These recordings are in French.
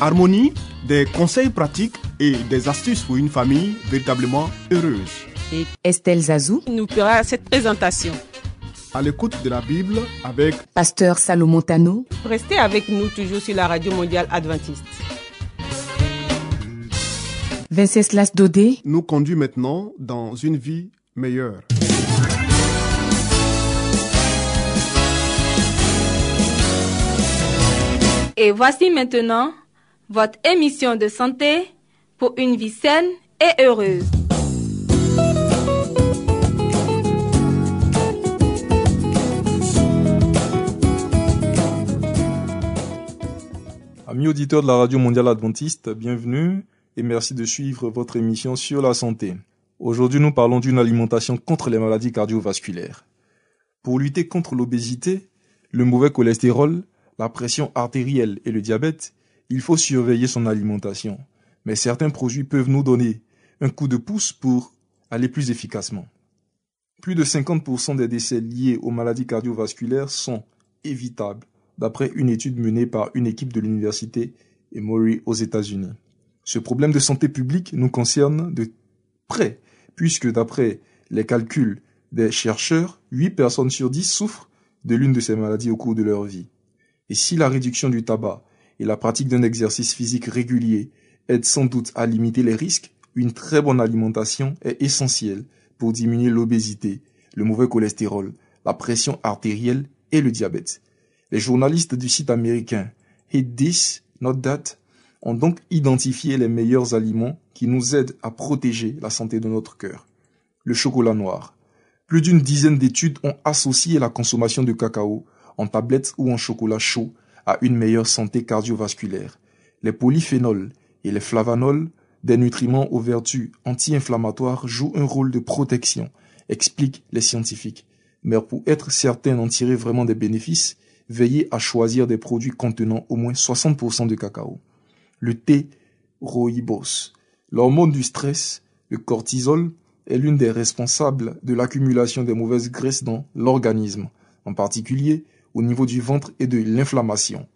Harmonie, des conseils pratiques et des astuces pour une famille véritablement heureuse. et Estelle Zazou, nous fera cette présentation. À l'écoute de la Bible avec Pasteur Salomon Tano, Restez avec nous toujours sur la radio mondiale adventiste. Venceslas Dodé, nous conduit maintenant dans une vie meilleure. Et voici maintenant votre émission de santé pour une vie saine et heureuse. Amis auditeurs de la Radio Mondiale Adventiste, bienvenue et merci de suivre votre émission sur la santé. Aujourd'hui, nous parlons d'une alimentation contre les maladies cardiovasculaires. Pour lutter contre l'obésité, le mauvais cholestérol, la pression artérielle et le diabète, il faut surveiller son alimentation. Mais certains produits peuvent nous donner un coup de pouce pour aller plus efficacement. Plus de 50% des décès liés aux maladies cardiovasculaires sont évitables d'après une étude menée par une équipe de l'université Emory aux États-Unis. Ce problème de santé publique nous concerne de près, puisque d'après les calculs des chercheurs, 8 personnes sur 10 souffrent de l'une de ces maladies au cours de leur vie. Et si la réduction du tabac et la pratique d'un exercice physique régulier aident sans doute à limiter les risques, une très bonne alimentation est essentielle pour diminuer l'obésité, le mauvais cholestérol, la pression artérielle et le diabète. Les journalistes du site américain Hit This, Not That ont donc identifié les meilleurs aliments qui nous aident à protéger la santé de notre cœur. Le chocolat noir. Plus d'une dizaine d'études ont associé la consommation de cacao en tablettes ou en chocolat chaud à une meilleure santé cardiovasculaire. Les polyphénols et les flavanols, des nutriments aux vertus anti-inflammatoires, jouent un rôle de protection, expliquent les scientifiques. Mais pour être certain d'en tirer vraiment des bénéfices, veillez à choisir des produits contenant au moins 60% de cacao. Le thé rooibos. L'hormone du stress, le cortisol, est l'une des responsables de l'accumulation des mauvaises graisses dans l'organisme, en particulier au niveau du ventre et de l'inflammation.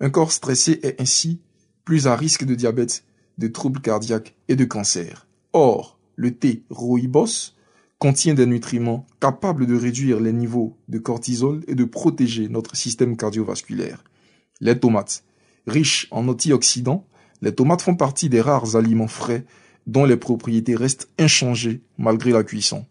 Un corps stressé est ainsi plus à risque de diabète, de troubles cardiaques et de cancer. Or, le thé rooibos contient des nutriments capables de réduire les niveaux de cortisol et de protéger notre système cardiovasculaire. Les tomates. Riches en antioxydants, les tomates font partie des rares aliments frais dont les propriétés restent inchangées malgré la cuisson.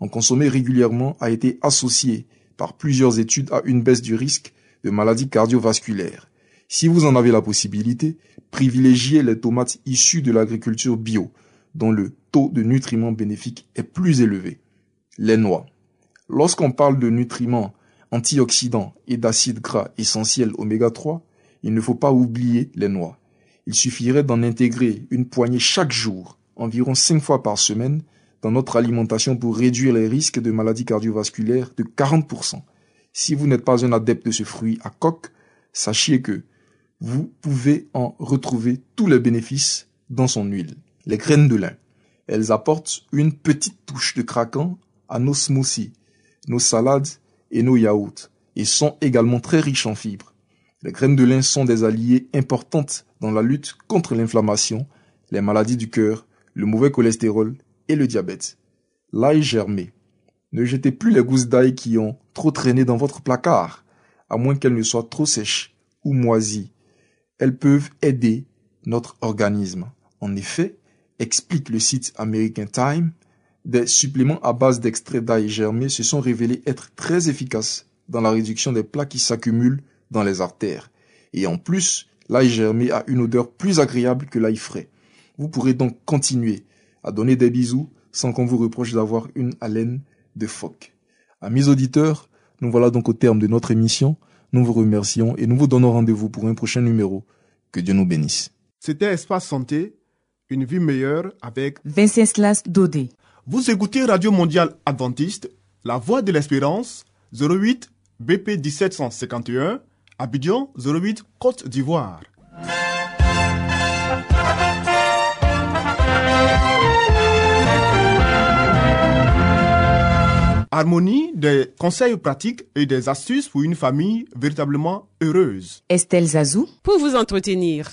En consommer régulièrement a été associé par plusieurs études à une baisse du risque de maladies cardiovasculaires. Si vous en avez la possibilité, privilégiez les tomates issues de l'agriculture bio, dont le taux de nutriments bénéfiques est plus élevé. Les noix. Lorsqu'on parle de nutriments antioxydants et d'acides gras essentiels oméga 3, il ne faut pas oublier les noix. Il suffirait d'en intégrer une poignée chaque jour, environ 5 fois par semaine, dans notre alimentation pour réduire les risques de maladies cardiovasculaires de 40%. Si vous n'êtes pas un adepte de ce fruit à coque, sachez que vous pouvez en retrouver tous les bénéfices dans son huile. Les graines de lin. Elles apportent une petite touche de craquant à nos smoothies, nos salades et nos yaourts et sont également très riches en fibres. Les graines de lin sont des alliés importantes dans la lutte contre l'inflammation, les maladies du cœur, le mauvais cholestérol et le diabète. L'ail germé. Ne jetez plus les gousses d'ail qui ont trop traîné dans votre placard, à moins qu'elles ne soient trop sèches ou moisies. Elles peuvent aider notre organisme. En effet, explique le site American Time, des suppléments à base d'extrait d'ail germé se sont révélés être très efficaces dans la réduction des plaques qui s'accumulent dans les artères. Et en plus, l'ail germé a une odeur plus agréable que l'ail frais. Vous pourrez donc continuer à donner des bisous sans qu'on vous reproche d'avoir une haleine de phoque. Amis auditeurs, nous voilà donc au terme de notre émission. Nous vous remercions et nous vous donnons rendez-vous pour un prochain numéro. Que Dieu nous bénisse. C'était Espace Santé, une vie meilleure avec Venceslas Dodé. Vous écoutez Radio Mondiale Adventiste, La Voix de l'Espérance, 08 BP 1751, Abidjan 08 Côte d'Ivoire. Harmonie, des conseils pratiques et des astuces pour une famille véritablement heureuse. Estelle Zazou. Pour vous entretenir.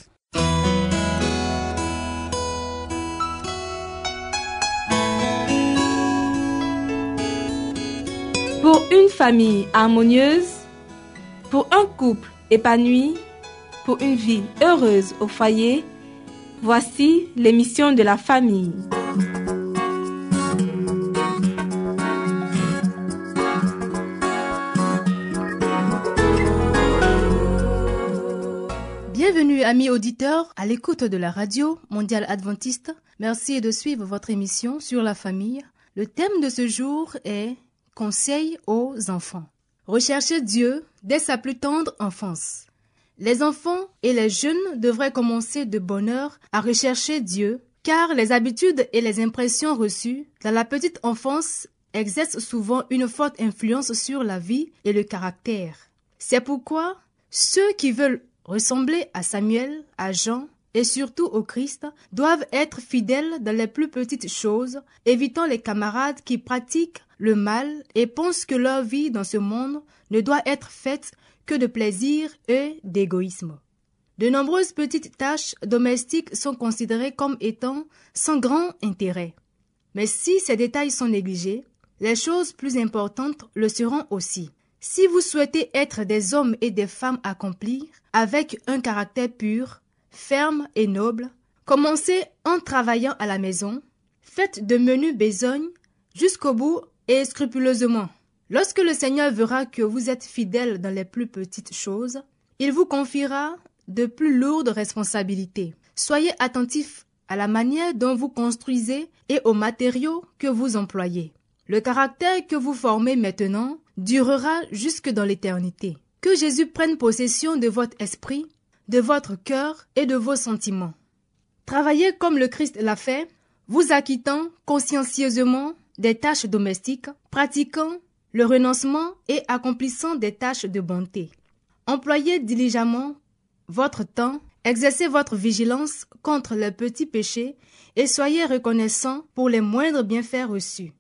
Pour une famille harmonieuse, pour un couple épanoui, pour une vie heureuse au foyer, voici l'émission de la famille. Bienvenue amis auditeurs à l'écoute de la radio mondiale adventiste. Merci de suivre votre émission sur la famille. Le thème de ce jour est Conseil aux enfants. Recherchez Dieu dès sa plus tendre enfance. Les enfants et les jeunes devraient commencer de bonne heure à rechercher Dieu, car les habitudes et les impressions reçues dans la petite enfance exercent souvent une forte influence sur la vie et le caractère. C'est pourquoi ceux qui veulent ressembler à Samuel, à Jean et surtout au Christ doivent être fidèles dans les plus petites choses, évitant les camarades qui pratiquent le mal et pensent que leur vie dans ce monde ne doit être faite que de plaisir et d'égoïsme. De nombreuses petites tâches domestiques sont considérées comme étant sans grand intérêt. Mais si ces détails sont négligés, les choses plus importantes le seront aussi. Si vous souhaitez être des hommes et des femmes accomplis, avec un caractère pur, ferme et noble, commencez en travaillant à la maison, faites de menus besognes jusqu'au bout et scrupuleusement. Lorsque le Seigneur verra que vous êtes fidèles dans les plus petites choses, il vous confiera de plus lourdes responsabilités. Soyez attentifs à la manière dont vous construisez et aux matériaux que vous employez. Le caractère que vous formez maintenant durera jusque dans l'éternité. Que Jésus prenne possession de votre esprit, de votre cœur et de vos sentiments. Travaillez comme le Christ l'a fait, vous acquittant consciencieusement des tâches domestiques, pratiquant le renoncement et accomplissant des tâches de bonté. Employez diligemment votre temps, exercez votre vigilance contre les petits péchés et soyez reconnaissant pour les moindres bienfaits reçus.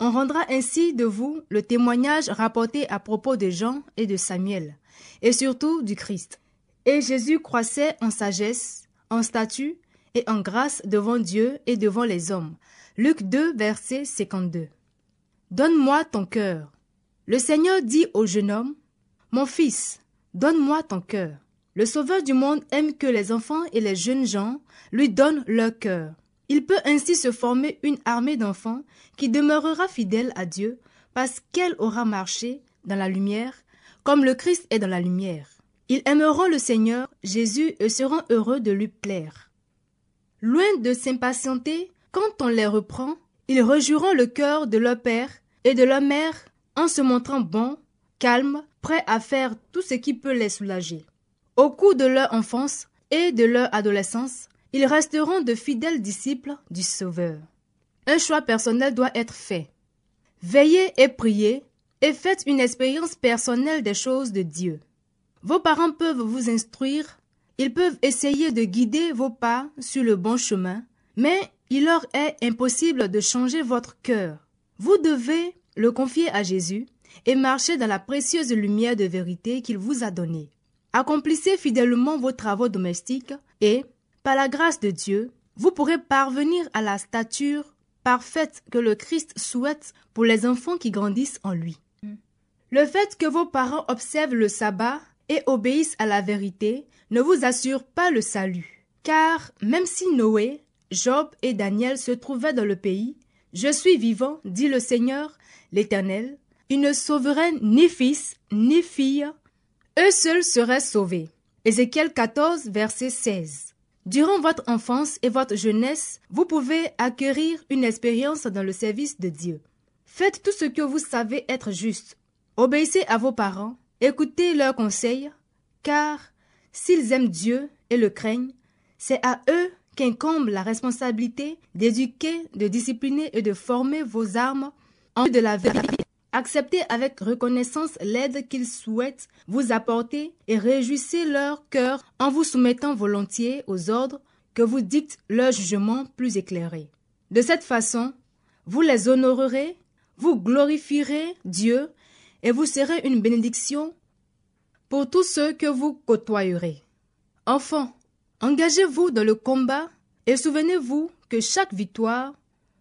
On rendra ainsi de vous le témoignage rapporté à propos de Jean et de Samuel, et surtout du Christ. Et Jésus croissait en sagesse, en statut et en grâce devant Dieu et devant les hommes. Luc 2, verset 52. Donne-moi ton cœur. Le Seigneur dit au jeune homme, Mon fils, donne-moi ton cœur. Le Sauveur du monde aime que les enfants et les jeunes gens lui donnent leur cœur. Il peut ainsi se former une armée d'enfants qui demeurera fidèle à Dieu parce qu'elle aura marché dans la lumière comme le Christ est dans la lumière. Ils aimeront le Seigneur Jésus et seront heureux de lui plaire. Loin de s'impatienter quand on les reprend, ils rejoueront le cœur de leur père et de leur mère en se montrant bons, calmes, prêts à faire tout ce qui peut les soulager. Au cours de leur enfance et de leur adolescence, ils resteront de fidèles disciples du Sauveur. Un choix personnel doit être fait. Veillez et priez et faites une expérience personnelle des choses de Dieu. Vos parents peuvent vous instruire, ils peuvent essayer de guider vos pas sur le bon chemin, mais il leur est impossible de changer votre cœur. Vous devez le confier à Jésus et marcher dans la précieuse lumière de vérité qu'il vous a donnée. Accomplissez fidèlement vos travaux domestiques et, par la grâce de Dieu, vous pourrez parvenir à la stature parfaite que le Christ souhaite pour les enfants qui grandissent en lui. Le fait que vos parents observent le sabbat et obéissent à la vérité ne vous assure pas le salut. Car même si Noé, Job et Daniel se trouvaient dans le pays, je suis vivant, dit le Seigneur, l'Éternel, il ne sauverait ni fils ni fille, eux seuls seraient sauvés. Ézéchiel 14, verset 16. Durant votre enfance et votre jeunesse, vous pouvez acquérir une expérience dans le service de Dieu. Faites tout ce que vous savez être juste. Obéissez à vos parents, écoutez leurs conseils, car s'ils aiment Dieu et le craignent, c'est à eux qu'incombe la responsabilité d'éduquer, de discipliner et de former vos armes en vue de la vérité. Acceptez avec reconnaissance l'aide qu'ils souhaitent vous apporter et réjouissez leur cœur en vous soumettant volontiers aux ordres que vous dictent leur jugement plus éclairé. De cette façon, vous les honorerez, vous glorifierez Dieu et vous serez une bénédiction pour tous ceux que vous côtoyerez. Enfants, engagez-vous dans le combat et souvenez-vous que chaque victoire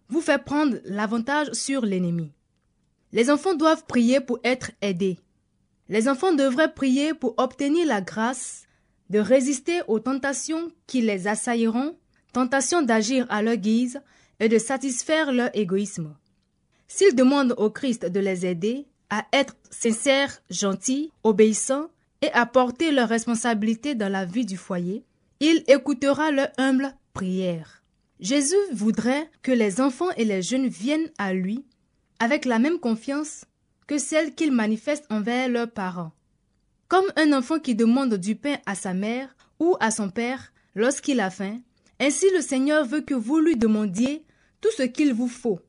vous fait prendre l'avantage sur l'ennemi. Les enfants doivent prier pour être aidés. Les enfants devraient prier pour obtenir la grâce de résister aux tentations qui les assailleront, tentations d'agir à leur guise et de satisfaire leur égoïsme. S'ils demandent au Christ de les aider à être sincères, gentils, obéissants et à porter leurs responsabilités dans la vie du foyer, il écoutera leur humble prière. Jésus voudrait que les enfants et les jeunes viennent à lui avec la même confiance que celle qu'ils manifestent envers leurs parents. Comme un enfant qui demande du pain à sa mère ou à son père lorsqu'il a faim, ainsi le Seigneur veut que vous lui demandiez tout ce qu'il vous faut.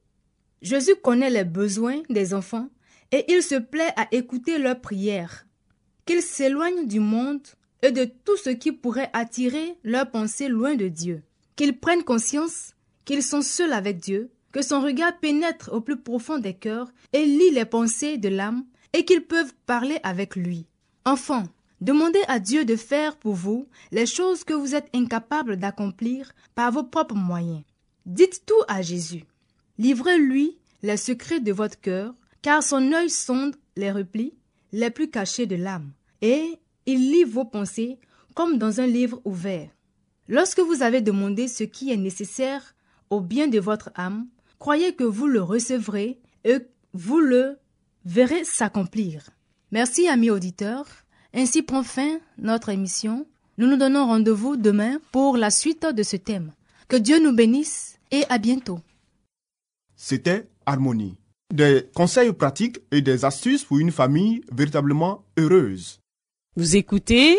Jésus connaît les besoins des enfants et il se plaît à écouter leurs prières. Qu'ils s'éloignent du monde et de tout ce qui pourrait attirer leurs pensées loin de Dieu. Qu'ils prennent conscience qu'ils sont seuls avec Dieu, son regard pénètre au plus profond des cœurs et lit les pensées de l'âme et qu'ils peuvent parler avec lui. Enfants, demandez à Dieu de faire pour vous les choses que vous êtes incapables d'accomplir par vos propres moyens. Dites tout à Jésus. Livrez-lui les secrets de votre cœur, car son œil sonde les replis les plus cachés de l'âme, et il lit vos pensées comme dans un livre ouvert. Lorsque vous avez demandé ce qui est nécessaire au bien de votre âme, croyez que vous le recevrez et vous le verrez s'accomplir. Merci amis auditeurs. Ainsi prend fin notre émission. Nous nous donnons rendez-vous demain pour la suite de ce thème. Que Dieu nous bénisse et à bientôt. C'était Harmonie. Des conseils pratiques et des astuces pour une famille véritablement heureuse. Vous écoutez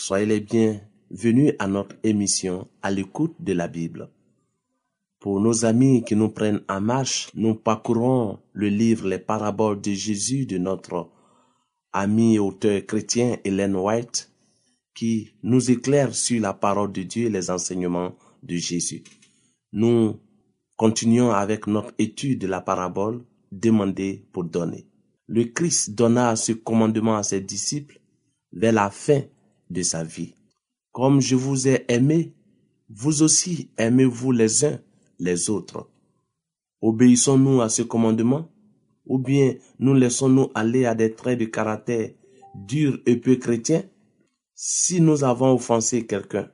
Soyez les bienvenus à notre émission à l'écoute de la Bible. Pour nos amis qui nous prennent en marche, nous parcourons le livre Les paraboles de Jésus de notre ami auteur chrétien Hélène White qui nous éclaire sur la parole de Dieu et les enseignements de Jésus. Nous continuons avec notre étude de la parabole Demander pour donner. Le Christ donna ce commandement à ses disciples vers la fin de sa vie. Comme je vous ai aimé, vous aussi aimez-vous les uns les autres. Obéissons-nous à ce commandement? Ou bien nous laissons-nous aller à des traits de caractère durs et peu chrétiens? Si nous avons offensé quelqu'un,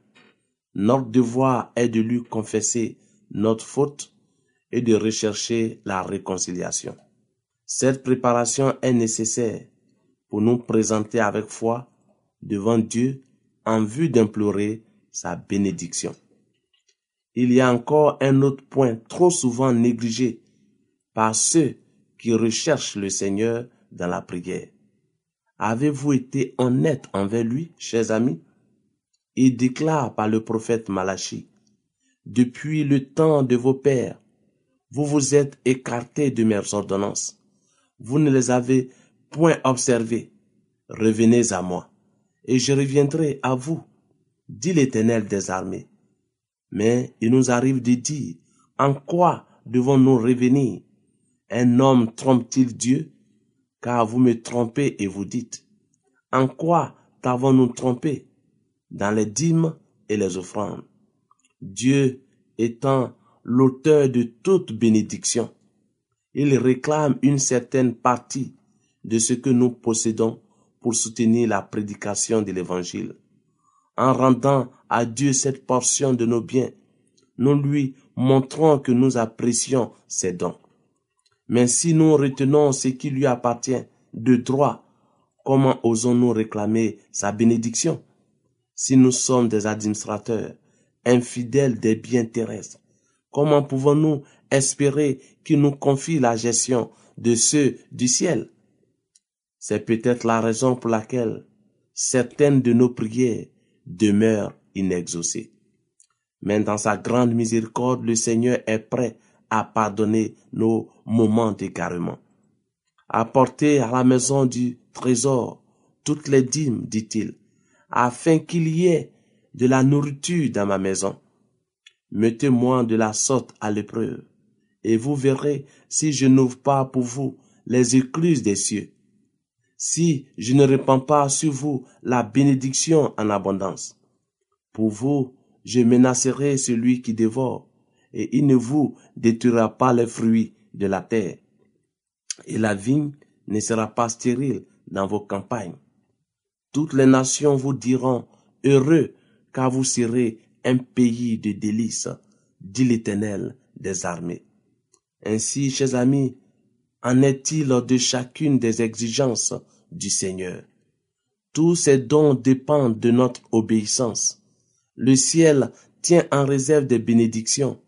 notre devoir est de lui confesser notre faute et de rechercher la réconciliation. Cette préparation est nécessaire pour nous présenter avec foi devant Dieu en vue d'implorer sa bénédiction. Il y a encore un autre point trop souvent négligé par ceux qui recherchent le Seigneur dans la prière. Avez-vous été honnête envers lui, chers amis? Il déclare par le prophète Malachi, Depuis le temps de vos pères, vous vous êtes écartés de mes ordonnances. Vous ne les avez point observées. Revenez à moi, et je reviendrai à vous, dit l'Éternel des armées. Mais il nous arrive de dire, en quoi devons-nous revenir? Un homme trompe-t-il Dieu? Car vous me trompez et vous dites, en quoi t'avons-nous trompé? Dans les dîmes et les offrandes. Dieu étant l'auteur de toute bénédiction, il réclame une certaine partie de ce que nous possédons pour soutenir la prédication de l'Évangile. En rendant à Dieu cette portion de nos biens, nous lui montrons que nous apprécions ses dons. Mais si nous retenons ce qui lui appartient de droit, comment osons-nous réclamer sa bénédiction? Si nous sommes des administrateurs, infidèles des biens terrestres, comment pouvons-nous espérer qu'il nous confie la gestion de ceux du ciel? C'est peut-être la raison pour laquelle certaines de nos prières demeurent inexaucées. Mais dans sa grande miséricorde, le Seigneur est prêt à pardonner nos moments d'égarement. Apportez à la maison du trésor toutes les dîmes, dit-il, afin qu'il y ait de la nourriture dans ma maison. Mettez-moi de la sorte à l'épreuve, et vous verrez si je n'ouvre pas pour vous les écluses des cieux, si je ne répands pas sur vous la bénédiction en abondance. Pour vous, je menacerai celui qui dévore, et il ne vous détruira pas les fruits de la terre. Et la vigne ne sera pas stérile dans vos campagnes. Toutes les nations vous diront heureux car vous serez un pays de délices, dit l'Éternel des armées. Ainsi, chers amis, en est-il de chacune des exigences du Seigneur? Tous ces dons dépendent de notre obéissance. Le ciel tient en réserve des bénédictions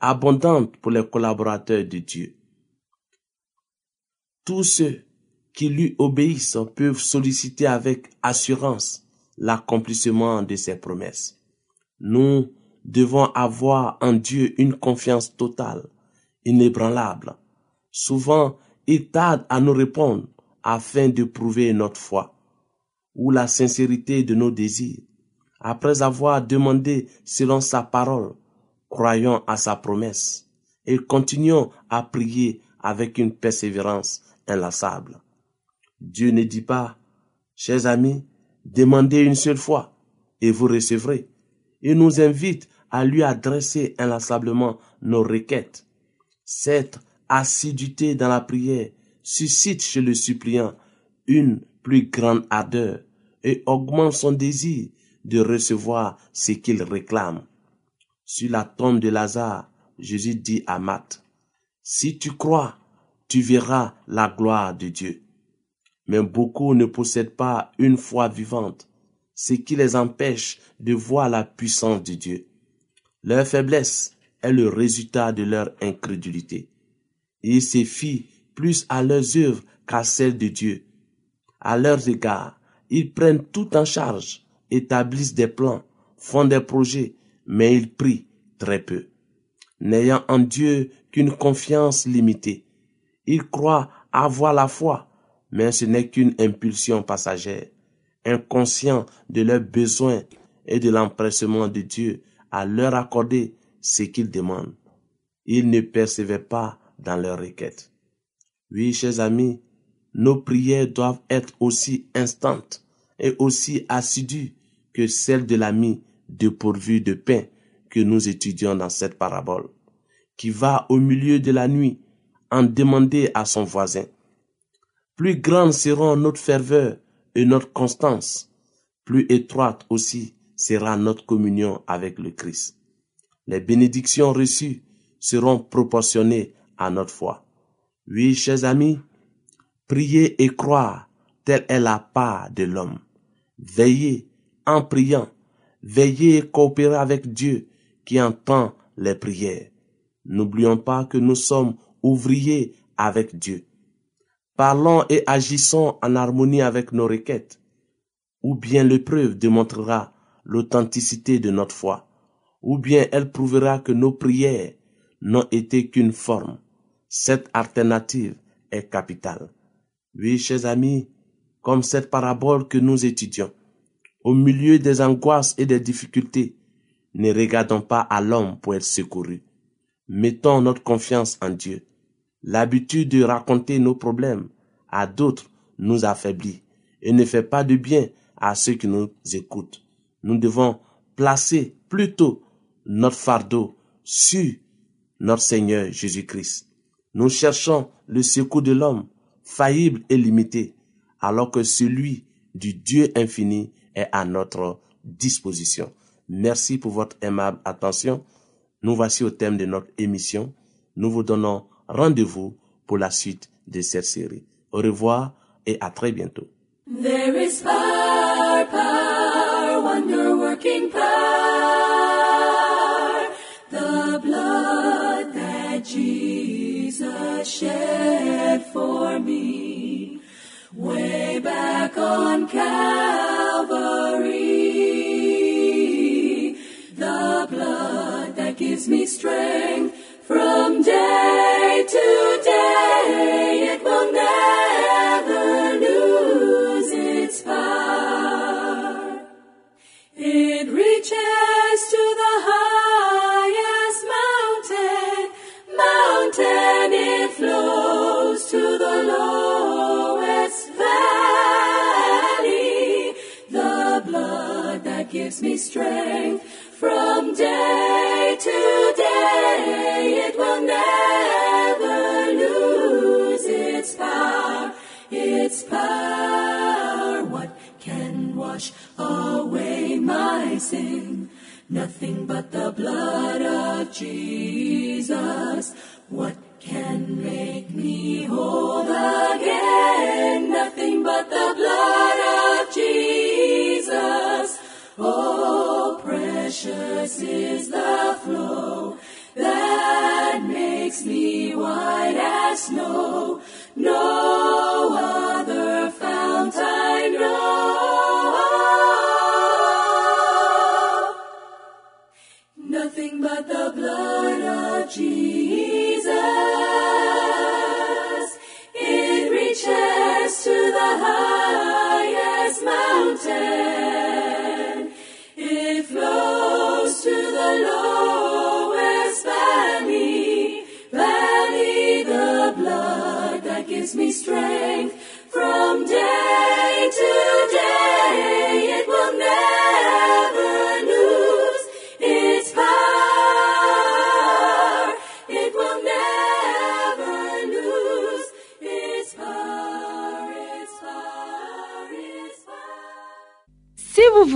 abondantes pour les collaborateurs de Dieu. Tous ceux qui lui obéissent peuvent solliciter avec assurance l'accomplissement de ses promesses. Nous devons avoir en Dieu une confiance totale, inébranlable. Souvent, il tarde à nous répondre afin de prouver notre foi ou la sincérité de nos désirs. Après avoir demandé selon sa parole, croyons à sa promesse et continuons à prier avec une persévérance inlassable. Dieu ne dit pas, chers amis, demandez une seule fois et vous recevrez. Il nous invite à lui adresser inlassablement nos requêtes. Assiduité dans la prière suscite chez le suppliant une plus grande ardeur et augmente son désir de recevoir ce qu'il réclame. Sur la tombe de Lazare, Jésus dit à Marthe, Si tu crois, tu verras la gloire de Dieu. Mais beaucoup ne possèdent pas une foi vivante, ce qui les empêche de voir la puissance de Dieu. Leur faiblesse est le résultat de leur incrédulité. Ils se fient plus à leurs œuvres qu'à celles de Dieu. À leurs égards, ils prennent tout en charge, établissent des plans, font des projets, mais ils prient très peu. N'ayant en Dieu qu'une confiance limitée, ils croient avoir la foi, mais ce n'est qu'une impulsion passagère, inconscient de leurs besoins et de l'empressement de Dieu à leur accorder ce qu'ils demandent. Ils ne percevaient pas dans leurs requêtes. Oui, chers amis, nos prières doivent être aussi instantes et aussi assidues que celles de l'ami dépourvu de pain que nous étudions dans cette parabole, qui va au milieu de la nuit en demander à son voisin. Plus grandes seront notre ferveur et notre constance, plus étroite aussi sera notre communion avec le Christ. Les bénédictions reçues seront proportionnées à notre foi. Oui, chers amis, priez et croire, telle est la part de l'homme. Veillez en priant, veillez et coopérez avec Dieu qui entend les prières. N'oublions pas que nous sommes ouvriers avec Dieu. Parlons et agissons en harmonie avec nos requêtes, ou bien l'épreuve démontrera l'authenticité de notre foi, ou bien elle prouvera que nos prières n'ont été qu'une forme. Cette alternative est capitale. Oui, chers amis, comme cette parabole que nous étudions, au milieu des angoisses et des difficultés, Ne regardons pas à l'homme pour être secouru. Mettons notre confiance en Dieu. L'habitude de raconter nos problèmes à d'autres nous affaiblit et ne fait pas de bien à ceux qui nous écoutent. Nous devons placer plutôt notre fardeau sur notre Seigneur Jésus-Christ. Nous cherchons le secours de l'homme, faillible et limité, alors que celui du Dieu infini est à notre disposition. Merci pour votre aimable attention. Nous voici au thème de notre émission. Nous vous donnons rendez-vous pour la suite de cette série. Au revoir et à très bientôt. Calvary. The blood that gives me strength from day to wash away my sin? Nothing but the blood of Jesus. What can make me whole again? Nothing but the blood of Jesus. Oh, precious is the flow that makes me white as snow. No other but the blood of Jesus. It reaches to the highest mountain. It flows to the lowest valley. Valley, the blood that gives me strength from day to day.